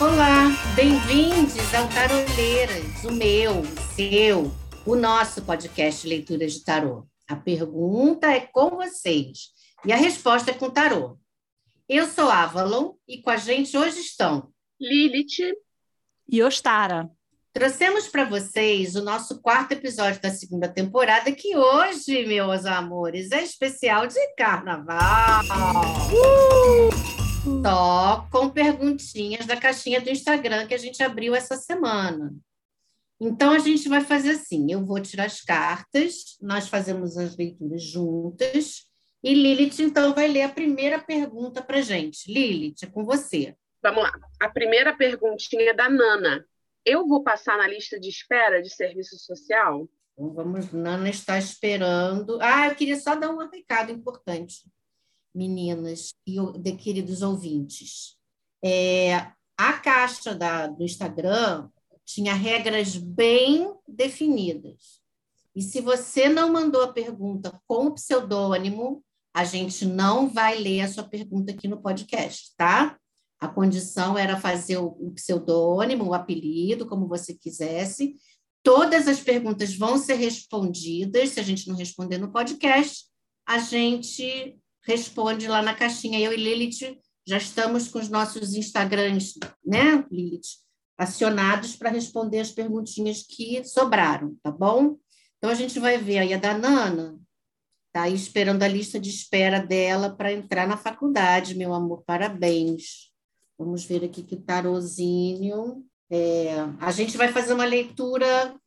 Olá, bem-vindos ao Taroleiras, o meu, o seu, o nosso podcast Leituras de Tarô. A pergunta é com vocês e a resposta é com tarô. Eu sou Avalon e com a gente hoje estão Lilith e Ostara. Trouxemos para vocês o nosso quarto episódio da segunda temporada, que hoje, meus amores, é especial de carnaval. Uh! Só com perguntinhas da caixinha do Instagram que a gente abriu essa semana. Então, a gente vai fazer assim: eu vou tirar as cartas, nós fazemos as leituras juntas, e Lilith, então, vai ler a primeira pergunta para gente. Lilith, é com você. Vamos lá. A primeira perguntinha é da Nana. Eu vou passar na lista de espera de serviço social? Então, vamos, Nana está esperando. Ah, eu queria só dar um recado importante meninas e de queridos ouvintes. É, a caixa da, do Instagram tinha regras bem definidas. E se você não mandou a pergunta com o pseudônimo, a gente não vai ler a sua pergunta aqui no podcast, tá? A condição era fazer o pseudônimo, o apelido, como você quisesse. Todas as perguntas vão ser respondidas. Se a gente não responder no podcast, a gente responde lá na caixinha. Eu e Lilith já estamos com os nossos Instagrams, né, Lilith, acionados para responder as perguntinhas que sobraram, tá bom? Então a gente vai ver aí a da Nana, tá aí esperando a lista de espera dela para entrar na faculdade, meu amor, parabéns. Vamos ver aqui que tarozinho. É, a gente vai fazer uma leitura,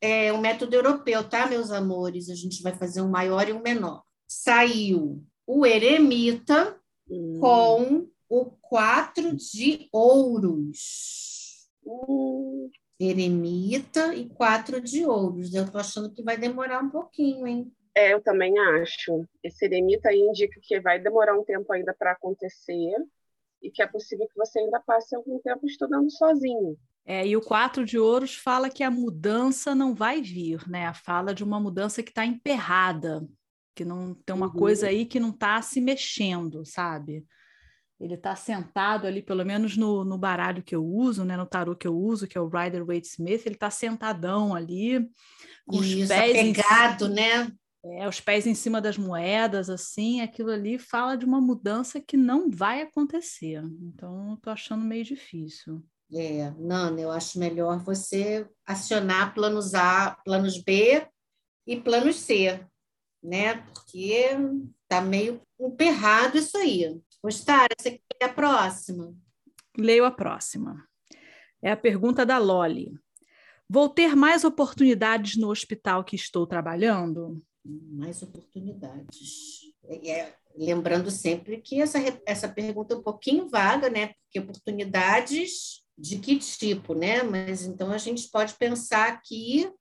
é um método europeu, tá, meus amores? A gente vai fazer um maior e um menor. Saiu o eremita hum. com o quatro de ouros. Hum. Eremita e quatro de ouros. Eu tô achando que vai demorar um pouquinho, hein? É, eu também acho. Esse eremita aí indica que vai demorar um tempo ainda para acontecer e que é possível que você ainda passe algum tempo estudando sozinho. É, e o quatro de ouros fala que a mudança não vai vir, né? Fala de uma mudança que está emperrada, que não tem uma uhum. coisa aí que não está se mexendo, sabe? Ele está sentado ali, pelo menos no, no baralho que eu uso, né, no tarô que eu uso, que é o Rider Waite Smith, ele está sentadão ali, com Isso, os pés pegado, em... né? É, os pés em cima das moedas, assim, aquilo ali fala de uma mudança que não vai acontecer. Então, estou achando meio difícil. É, Nana, eu acho melhor você acionar planos A, planos B e planos C né? Porque tá meio emperrado isso aí. Ostara, você quer a próxima? Leio a próxima. É a pergunta da Loli. Vou ter mais oportunidades no hospital que estou trabalhando? Mais oportunidades. É, é lembrando sempre que essa, essa pergunta é um pouquinho vaga, né? Porque oportunidades de que tipo, né? Mas então a gente pode pensar que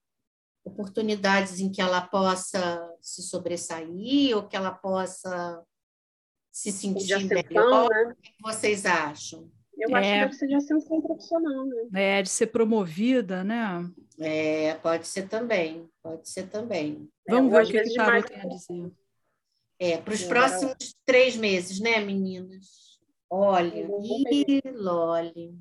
oportunidades em que ela possa se sobressair ou que ela possa se sentir melhor? Né? O que vocês acham? Eu acho é, que deve ser de ascensão profissional, né? É, de ser promovida, né? É, pode ser também, pode ser também. Vamos é, ver o que, que o Tarot tem a dizer. É, para os próximos três meses, né, meninas? Olha, e Loli.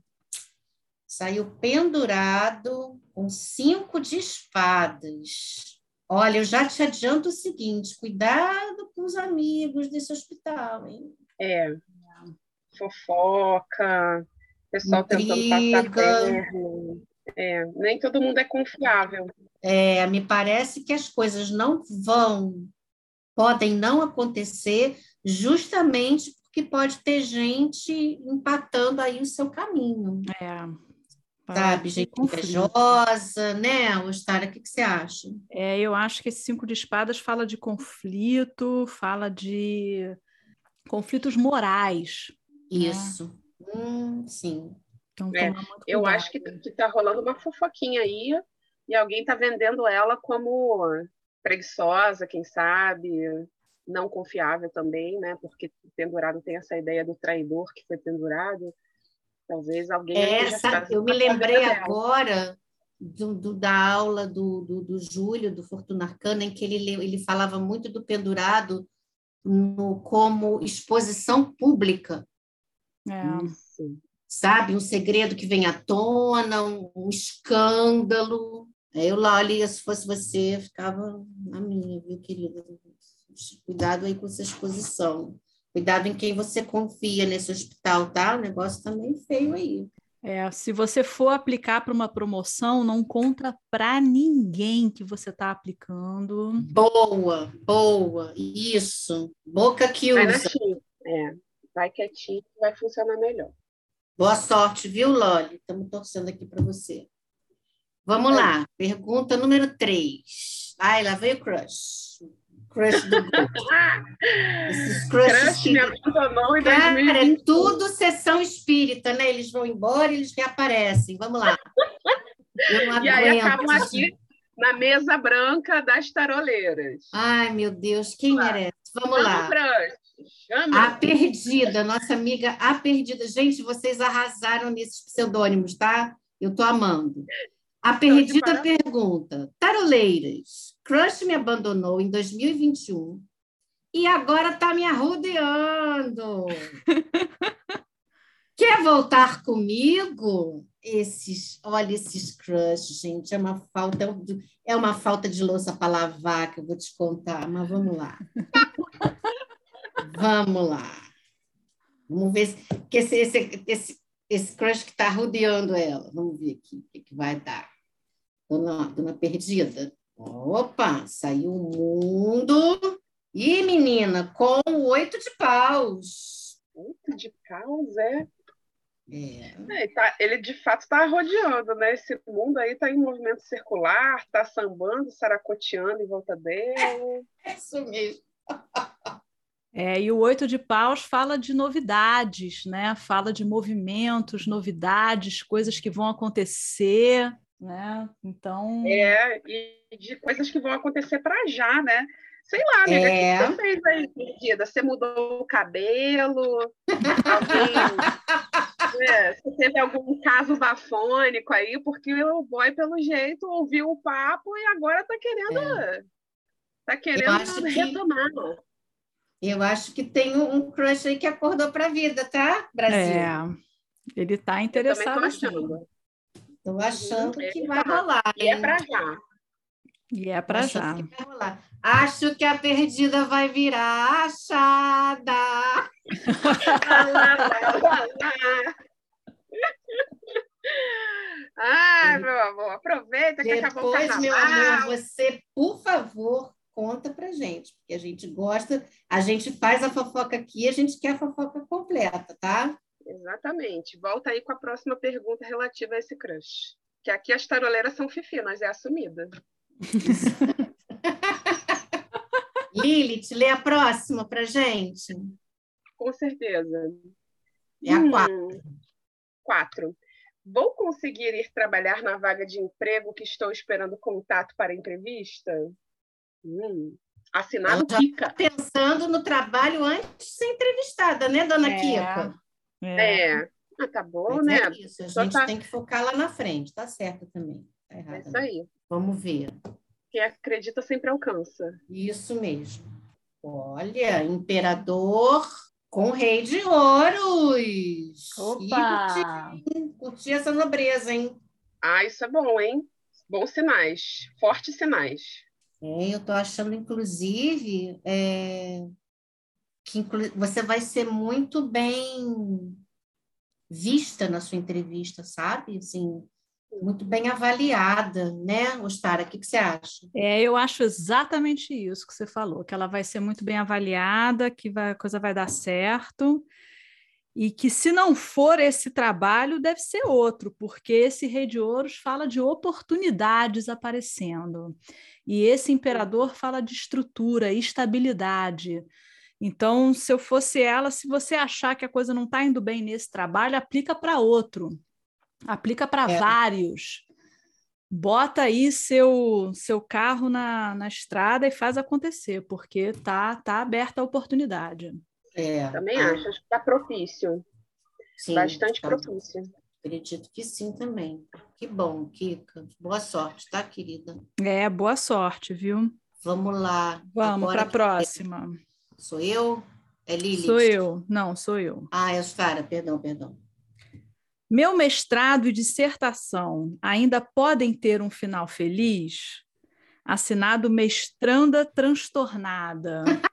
Saiu pendurado com cinco de espadas. Olha, eu já te adianto o seguinte: cuidado com os amigos desse hospital, hein? É. Fofoca, pessoal Intriga. tentando passar perna. É, nem todo mundo é confiável. É, me parece que as coisas não vão, podem não acontecer justamente porque pode ter gente empatando aí o seu caminho. É sabe? Gente invejosa, né? Ostara, o que, que você acha? É, eu acho que esse cinco de espadas fala de conflito, fala de conflitos morais. Né? Isso. Hum, sim. Então, é, eu acho que, que tá rolando uma fofoquinha aí e alguém tá vendendo ela como preguiçosa, quem sabe, não confiável também, né? Porque pendurado tem essa ideia do traidor que foi pendurado. Talvez alguém. É, sabe, eu me lembrei agora do, do, da aula do, do, do Júlio, do Fortuna Arcana, em que ele, ele falava muito do pendurado no, como exposição pública. É. Sabe? Um segredo que vem à tona, um, um escândalo. Eu, Loli, se fosse você, ficava na minha, viu, querida? Cuidado aí com essa exposição. Cuidado em quem você confia nesse hospital, tá? O negócio tá meio feio aí. É, se você for aplicar para uma promoção, não conta para ninguém que você está aplicando. Boa, boa, isso. Boca que usa. É, vai quietinho, vai funcionar melhor. Boa sorte, viu, Loli? Estamos torcendo aqui para você. Vamos é. lá, pergunta número 3. Ai, lá veio o crush crush do grupo. Esses crushes crush que... me abandonou em Cara, é tudo sessão espírita, né? Eles vão embora e eles reaparecem. Vamos lá. e aí acabam aqui na mesa branca das taroleiras. Ai, meu Deus, quem merece? Vamos lá. Chama. A Perdida, nossa amiga A Perdida. Gente, vocês arrasaram nesses pseudônimos, tá? Eu tô amando. A Perdida pergunta: Taroleiras, Crush me abandonou em 2021 e agora está me arrodeando. Quer voltar comigo? Esses, olha esses crush, gente, é uma falta é uma falta de louça para lavar que eu vou te contar, mas vamos lá. vamos lá. Vamos ver se que esse, esse, esse, esse crush que está rodeando ela. Vamos ver aqui o que, que vai dar. Dona, dona Perdida, Opa, saiu o mundo. E menina, com oito de paus. Oito de paus, é? É. é tá, ele de fato está rodeando, né? Esse mundo aí está em movimento circular, está sambando, saracoteando em volta dele. É isso mesmo. É, e o oito de paus fala de novidades, né? Fala de movimentos, novidades, coisas que vão acontecer né? Então. É, e de coisas que vão acontecer para já, né? Sei lá, amiga, é. o que você fez aí, perdida? Você mudou o cabelo? Alguém, é, você teve algum caso bafônico aí? Porque o boy, pelo jeito, ouviu o papo e agora tá querendo, é. tá querendo retomar. Que, eu acho que tem um crush aí que acordou para a vida, tá, Brasil? É, ele tá interessado. Eu Estou achando uhum, que vai rolar. E é para já. E é para já. Acho que a perdida vai virar achada. Ai, meu amor, aproveita que Depois, acabou o carnaval. meu amor, você, por favor, conta pra gente, porque a gente gosta, a gente faz a fofoca aqui, a gente quer a fofoca completa, tá? Exatamente. Volta aí com a próxima pergunta relativa a esse crush. Que aqui as taroleiras são fifi, mas é assumida. Lilith, lê a próxima para gente. Com certeza. É a quatro. Hum, quatro. Vou conseguir ir trabalhar na vaga de emprego que estou esperando contato para entrevista? Hum. Assinado Kika. Pensando no trabalho antes de ser entrevistada, né, dona é. Kika? É. é. Ah, tá bom, Mas né? É isso, a gente tá... tem que focar lá na frente, tá certo também. Tá errado, é isso aí. Vamos ver. Quem acredita sempre alcança. Isso mesmo. Olha, imperador com rei de ouros. Opa! Curti, curti essa nobreza, hein? Ah, isso é bom, hein? Bons sinais, fortes sinais. É, eu estou achando, inclusive, é, que você vai ser muito bem vista na sua entrevista, sabe? Assim, muito bem avaliada, né, Ostara? O que, que você acha? É, eu acho exatamente isso que você falou, que ela vai ser muito bem avaliada, que vai, a coisa vai dar certo, e que se não for esse trabalho, deve ser outro, porque esse Rei de Ouros fala de oportunidades aparecendo, e esse Imperador fala de estrutura, estabilidade. Então, se eu fosse ela, se você achar que a coisa não está indo bem nesse trabalho, aplica para outro, aplica para é. vários. Bota aí seu, seu carro na, na estrada e faz acontecer, porque tá, tá aberta a oportunidade. É. Também acho, acho que está propício. sim, bastante tá. propícia. Acredito que sim também. Que bom, Kika. Boa sorte, tá, querida? É, boa sorte, viu? Vamos lá. Vamos para a próxima. Sou eu? É Lili? Sou eu. Não, sou eu. Ah, é Sara. Perdão, perdão. Meu mestrado e dissertação ainda podem ter um final feliz? Assinado Mestranda Transtornada.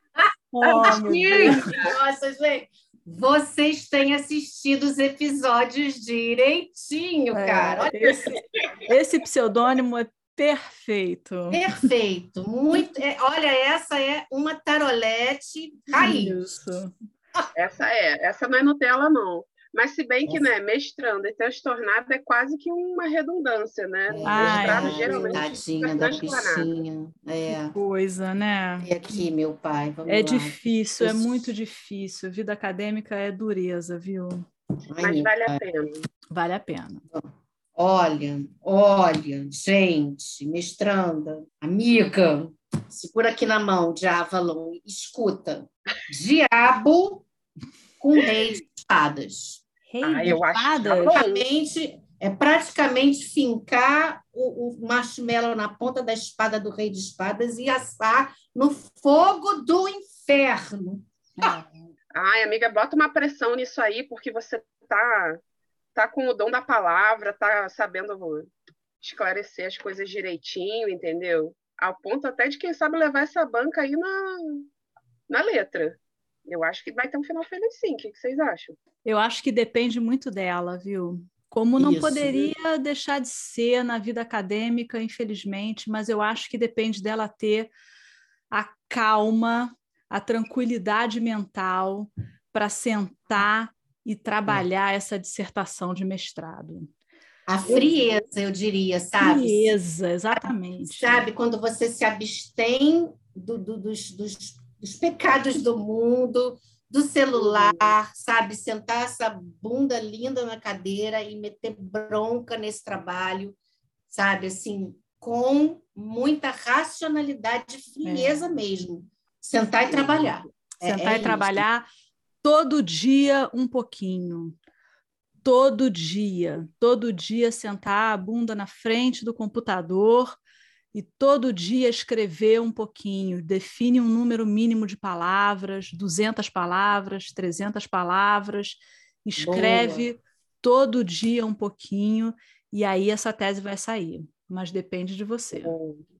oh, Nossa, gente. Vocês têm assistido os episódios direitinho, é, cara. Esse, esse pseudônimo é perfeito. Perfeito. Muito. É, olha, essa é uma tarolete raiz. Isso. Essa é. Essa não é Nutella, não. Mas se bem que, né, mestrando e transtornado é quase que uma redundância, né? É, mestrado é, geralmente tadinha da bichinha. É. coisa, né? E aqui, meu pai, vamos É lá. difícil, é muito difícil. Vida acadêmica é dureza, viu? Ai, Mas vale pai. a pena. Vale a pena. Olha, olha, gente, mestranda, amiga, segura aqui na mão de Avalon, escuta. Diabo com rei de espadas. Rei ah, de espadas? É praticamente, é praticamente fincar o, o marshmallow na ponta da espada do rei de espadas e assar no fogo do inferno. É. Ai, amiga, bota uma pressão nisso aí, porque você tá, tá com o dom da palavra, tá sabendo esclarecer as coisas direitinho, entendeu? Ao ponto até de quem sabe levar essa banca aí na, na letra. Eu acho que vai ter um final feliz sim. O que vocês acham? Eu acho que depende muito dela, viu? Como não Isso. poderia deixar de ser na vida acadêmica, infelizmente, mas eu acho que depende dela ter a calma, a tranquilidade mental para sentar e trabalhar essa dissertação de mestrado. A frieza, eu diria, sabe? Frieza, exatamente. Sabe, quando você se abstém do, do, dos, dos dos pecados do mundo, do celular, sabe? Sentar essa bunda linda na cadeira e meter bronca nesse trabalho, sabe? Assim, com muita racionalidade, frieza é. mesmo. Sentar e trabalhar. É, Sentar é, e trabalhar todo dia um pouquinho. Todo dia, todo dia sentar a bunda na frente do computador e todo dia escrever um pouquinho, define um número mínimo de palavras, 200 palavras, 300 palavras, escreve Boa. todo dia um pouquinho e aí essa tese vai sair, mas depende de você.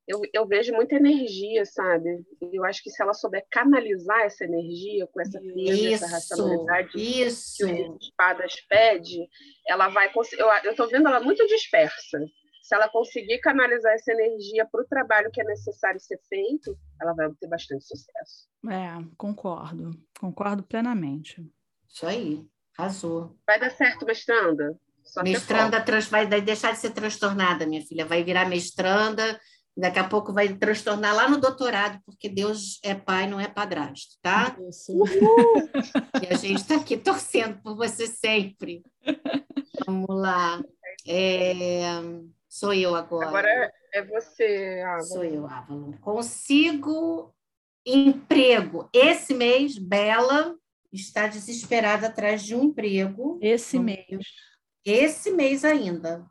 Eu, eu vejo muita energia, sabe? Eu acho que se ela souber canalizar essa energia com essa firma, essa racionalidade isso. que o Espadas pede, ela vai conseguir. Eu estou vendo ela muito dispersa se ela conseguir canalizar essa energia para o trabalho que é necessário ser feito, ela vai obter bastante sucesso. É, concordo, concordo plenamente. Isso aí, arrasou. Vai dar certo, mestranda? Só mestranda trans, vai deixar de ser transtornada, minha filha, vai virar mestranda, daqui a pouco vai transtornar lá no doutorado, porque Deus é pai, não é padrasto, tá? e a gente está aqui torcendo por você sempre. Vamos lá. É... Sou eu agora. Agora é você, Avalon. Sou eu, Avalon. Consigo emprego. Esse mês, Bela está desesperada atrás de um emprego. Esse mês. Esse mês ainda.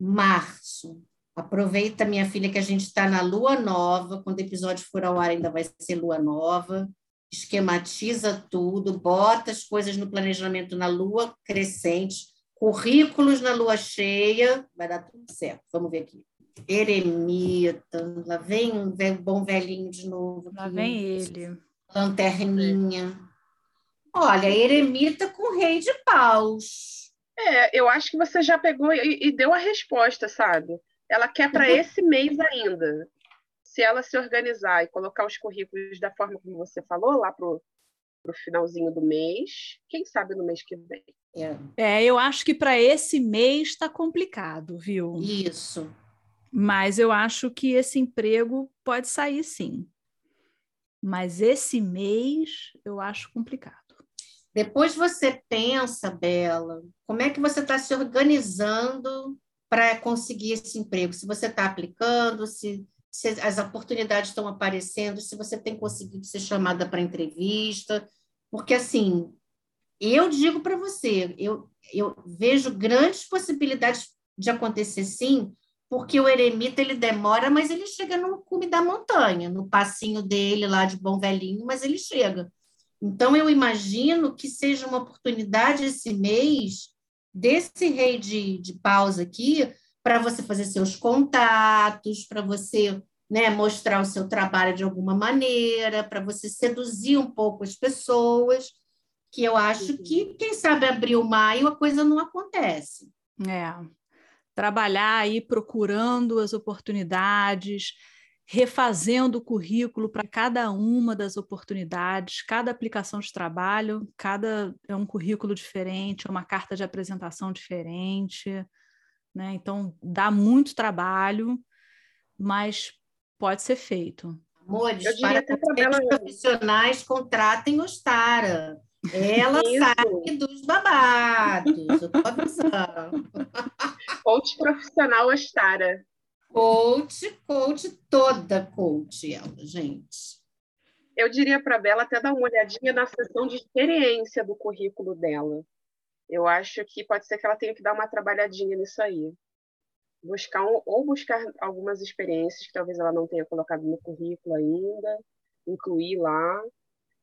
Março. Aproveita, minha filha, que a gente está na lua nova. Quando o episódio for ao ar, ainda vai ser lua nova. Esquematiza tudo, bota as coisas no planejamento na lua crescente Currículos na lua cheia, vai dar tudo certo. Vamos ver aqui. Eremita, lá vem um bom velhinho de novo. Lá vem ele. Lanterninha. Olha, eremita com rei de paus. É, eu acho que você já pegou e, e deu a resposta, sabe? Ela quer para uhum. esse mês ainda. Se ela se organizar e colocar os currículos da forma como você falou, lá pro para o finalzinho do mês, quem sabe no mês que vem. É, é eu acho que para esse mês está complicado, viu? Isso. Mas eu acho que esse emprego pode sair sim. Mas esse mês eu acho complicado. Depois você pensa, Bela, como é que você está se organizando para conseguir esse emprego? Se você está aplicando, se se as oportunidades estão aparecendo, se você tem conseguido ser chamada para entrevista, porque assim eu digo para você, eu, eu vejo grandes possibilidades de acontecer sim, porque o eremita ele demora, mas ele chega no cume da montanha, no passinho dele lá de bom velhinho, mas ele chega. Então eu imagino que seja uma oportunidade esse mês desse rei de, de paus aqui para você fazer seus contatos, para você né, mostrar o seu trabalho de alguma maneira, para você seduzir um pouco as pessoas, que eu acho uhum. que, quem sabe, abril, maio, a coisa não acontece. É, trabalhar aí procurando as oportunidades, refazendo o currículo para cada uma das oportunidades, cada aplicação de trabalho, cada é um currículo diferente, é uma carta de apresentação diferente, né? Então dá muito trabalho, mas pode ser feito. Amores, para os profissionais, contratem Ostara. Ela Isso. sabe dos babados, eu tô avisando. Coach profissional Ostara. Coach, coach, toda coach ela, gente. Eu diria para a Bela até dar uma olhadinha na sessão de experiência do currículo dela. Eu acho que pode ser que ela tenha que dar uma trabalhadinha nisso aí. Buscar um, ou buscar algumas experiências que talvez ela não tenha colocado no currículo ainda, incluir lá,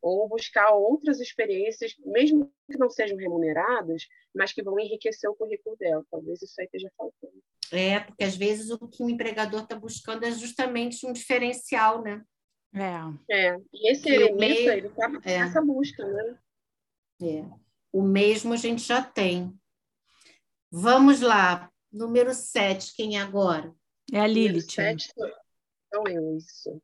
ou buscar outras experiências, mesmo que não sejam remuneradas, mas que vão enriquecer o currículo dela. Talvez isso aí esteja faltando. É, porque às vezes o que o empregador está buscando é justamente um diferencial, né? É. é. E esse eremita, ele está é. nessa busca, né? É. O mesmo a gente já tem. Vamos lá. Número 7, quem é agora? É a Lilith. Sete, sou eu, isso.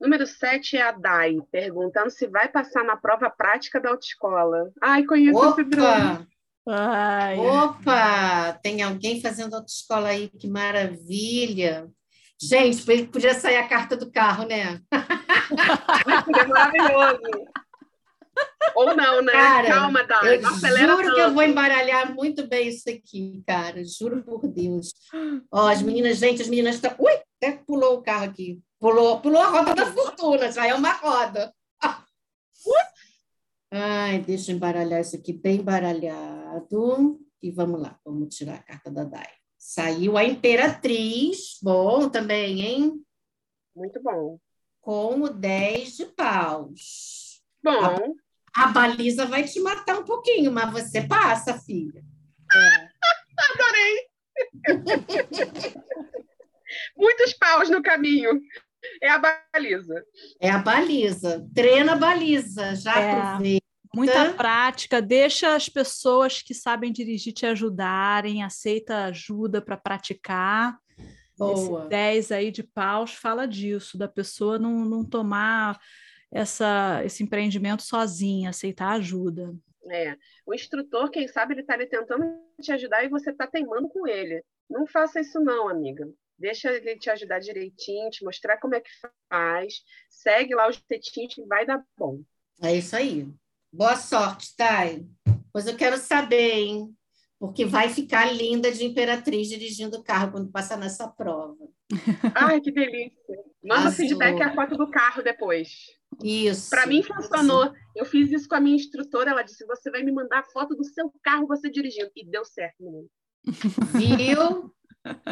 Número 7 é a Dai, perguntando se vai passar na prova prática da autoescola. Ai, conheço Opa! esse Bruno. Ai. Opa! Tem alguém fazendo autoescola aí, que maravilha! Gente, podia sair a carta do carro, né? Seria maravilhoso. Ou não, né? Cara, Calma, Dai. Eu juro tanto. que eu vou embaralhar muito bem isso aqui, cara. Juro por Deus. Ó, as meninas, gente, as meninas estão. Ui, até pulou o carro aqui. Pulou, pulou a roda da fortuna, já é uma roda. Ai, deixa eu embaralhar isso aqui bem embaralhado. E vamos lá, vamos tirar a carta da Dai. Saiu a Imperatriz, bom também, hein? Muito bom. Com o 10 de paus. Bom. A, baliza vai te matar um pouquinho, mas você passa, filha. É. Adorei! Muitos paus no caminho. É a baliza. É a baliza. Treina a baliza, já é. aproveita. Muita prática, deixa as pessoas que sabem dirigir te ajudarem, aceita ajuda para praticar. Boa. Esse 10 aí de paus fala disso, da pessoa não, não tomar essa, esse empreendimento sozinha, aceitar ajuda. É. O instrutor, quem sabe, ele está ali tentando te ajudar e você está teimando com ele. Não faça isso não, amiga. Deixa ele te ajudar direitinho, te mostrar como é que faz. Segue lá os tetinhos que vai dar bom. É isso aí. Boa sorte, Thay. Pois eu quero saber, hein? Porque vai ficar linda de Imperatriz dirigindo o carro quando passar nessa prova. Ai, que delícia. Manda Azul. feedback a foto do carro depois. Isso. Para mim funcionou. Isso. Eu fiz isso com a minha instrutora. Ela disse: você vai me mandar a foto do seu carro você dirigindo. E deu certo, menino. Viu?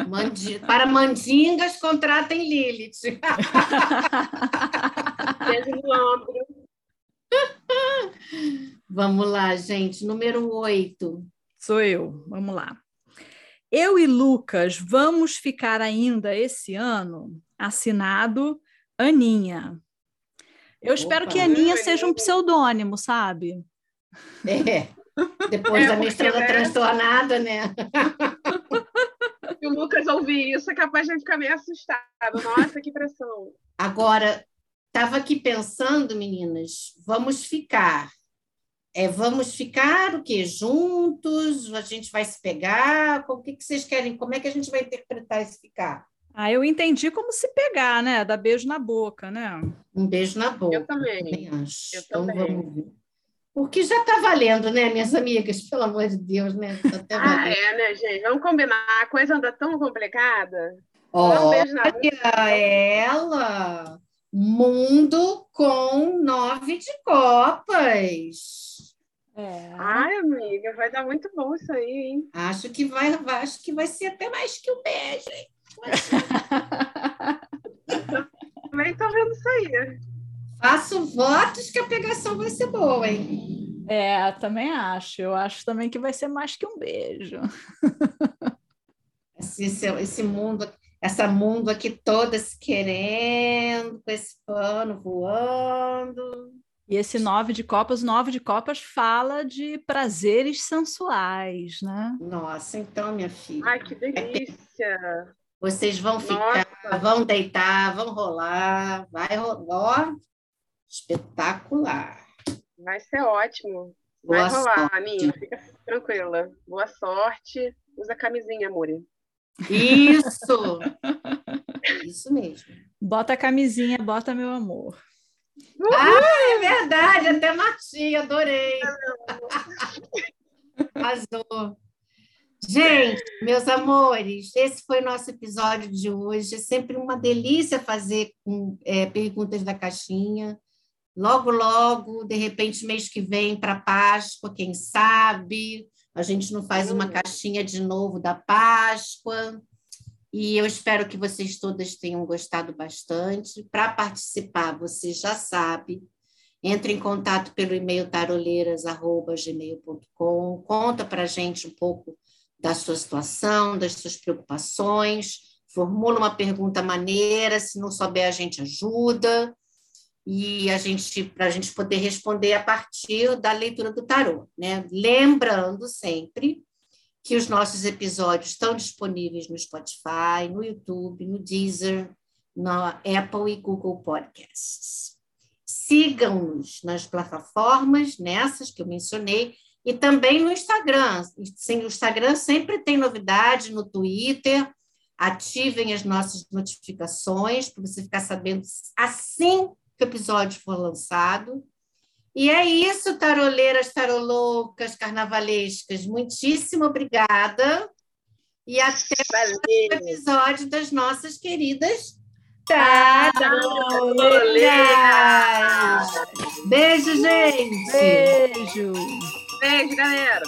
Mandi... Para mandingas, contratem Lilith. Beijo no ombro. Vamos lá, gente. Número 8. Sou eu. Vamos lá. Eu e Lucas vamos ficar ainda esse ano assinado Aninha. Eu Opa. espero que Aninha seja um pseudônimo, sabe? É. Depois é, da minha estrela né? transtornada, né? Se o Lucas ouvir isso, é capaz de ficar meio assustado. Nossa, que pressão. Agora, estava aqui pensando, meninas, vamos ficar. É, vamos ficar o quê? Juntos? A gente vai se pegar? O que, que vocês querem? Como é que a gente vai interpretar esse ficar? Ah, eu entendi como se pegar, né? Dar beijo na boca, né? Um beijo na boca. Eu também. acho. Eu então também. vamos ver. Porque já está valendo, né, minhas amigas? Pelo amor de Deus, né? Tá ah, é, né, gente? Vamos combinar. A coisa anda tão complicada. Olha ela! Mundo com nove de copas. É. Ai, amiga, vai dar muito bom isso aí, hein? Acho que vai, acho que vai ser até mais que um beijo, hein? Também tô vendo isso aí. Faço votos que a pegação vai ser boa, hein? É, também acho. Eu acho também que vai ser mais que um beijo. Esse, esse mundo, essa mundo aqui toda se querendo, com esse pano voando. E esse nove de copas, nove de copas fala de prazeres sensuais, né? Nossa, então, minha filha. Ai, que delícia! Vocês vão ficar, Nossa. vão deitar, vão rolar, vai rolar, espetacular. Vai ser ótimo. Vai Boa rolar, sorte. Aninha, fica tranquila. Boa sorte. Usa camisinha, Muri. Isso! Isso mesmo. Bota a camisinha, bota meu amor. Ah, é verdade, até Martinha, adorei. Arrasou. Gente, meus amores, esse foi o nosso episódio de hoje. É sempre uma delícia fazer com, é, perguntas da caixinha. Logo, logo, de repente, mês que vem para Páscoa, quem sabe? A gente não faz uma caixinha de novo da Páscoa. E eu espero que vocês todas tenham gostado bastante. Para participar, você já sabe, entre em contato pelo e-mail taroleiras.gmail.com, conta para a gente um pouco da sua situação, das suas preocupações, formula uma pergunta maneira, se não souber a gente ajuda, e a gente para a gente poder responder a partir da leitura do tarô, né? Lembrando sempre que os nossos episódios estão disponíveis no Spotify, no YouTube, no Deezer, na Apple e Google Podcasts. Sigam-nos nas plataformas, nessas que eu mencionei, e também no Instagram. Sim, o Instagram sempre tem novidade, no Twitter. Ativem as nossas notificações para você ficar sabendo assim que o episódio for lançado. E é isso, taroleiras, taroloucas, carnavalescas. Muitíssimo obrigada. E até o episódio das nossas queridas taroleiras. Beijo, gente. Beijo. Beijo, galera!